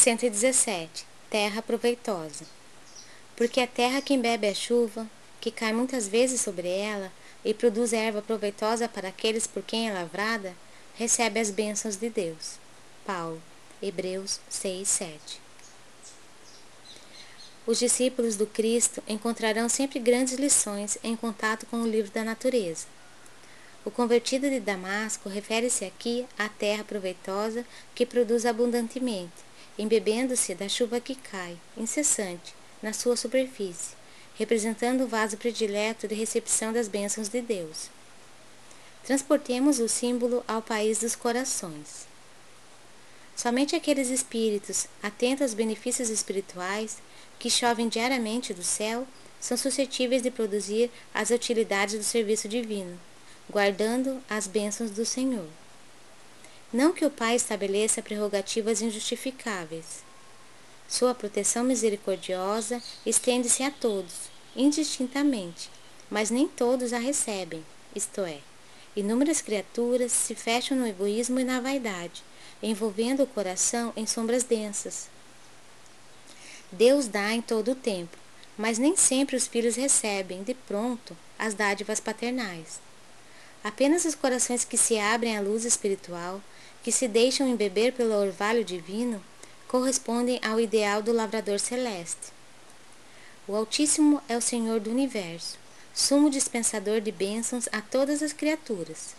117. Terra proveitosa. Porque a terra que bebe a chuva, que cai muitas vezes sobre ela, e produz erva proveitosa para aqueles por quem é lavrada, recebe as bênçãos de Deus. Paulo, Hebreus 6, 7. Os discípulos do Cristo encontrarão sempre grandes lições em contato com o livro da natureza. O convertido de Damasco refere-se aqui à terra proveitosa que produz abundantemente, embebendo-se da chuva que cai, incessante, na sua superfície, representando o vaso predileto de recepção das bênçãos de Deus. Transportemos o símbolo ao país dos corações. Somente aqueles espíritos atentos aos benefícios espirituais que chovem diariamente do céu são suscetíveis de produzir as utilidades do serviço divino, guardando as bênçãos do Senhor. Não que o Pai estabeleça prerrogativas injustificáveis. Sua proteção misericordiosa estende-se a todos, indistintamente, mas nem todos a recebem, isto é, inúmeras criaturas se fecham no egoísmo e na vaidade, envolvendo o coração em sombras densas. Deus dá em todo o tempo, mas nem sempre os filhos recebem, de pronto, as dádivas paternais. Apenas os corações que se abrem à luz espiritual, que se deixam embeber pelo orvalho divino, correspondem ao ideal do lavrador celeste. O Altíssimo é o Senhor do universo, sumo dispensador de bênçãos a todas as criaturas.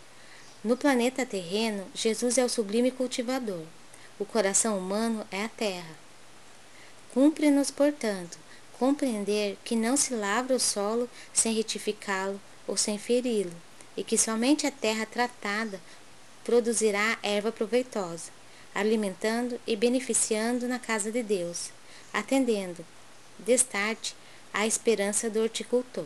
No planeta terreno, Jesus é o sublime cultivador. O coração humano é a terra. Cumpre-nos, portanto, compreender que não se lavra o solo sem retificá-lo ou sem feri-lo e que somente a terra tratada produzirá erva proveitosa, alimentando e beneficiando na casa de Deus, atendendo, destarte, à esperança do horticultor.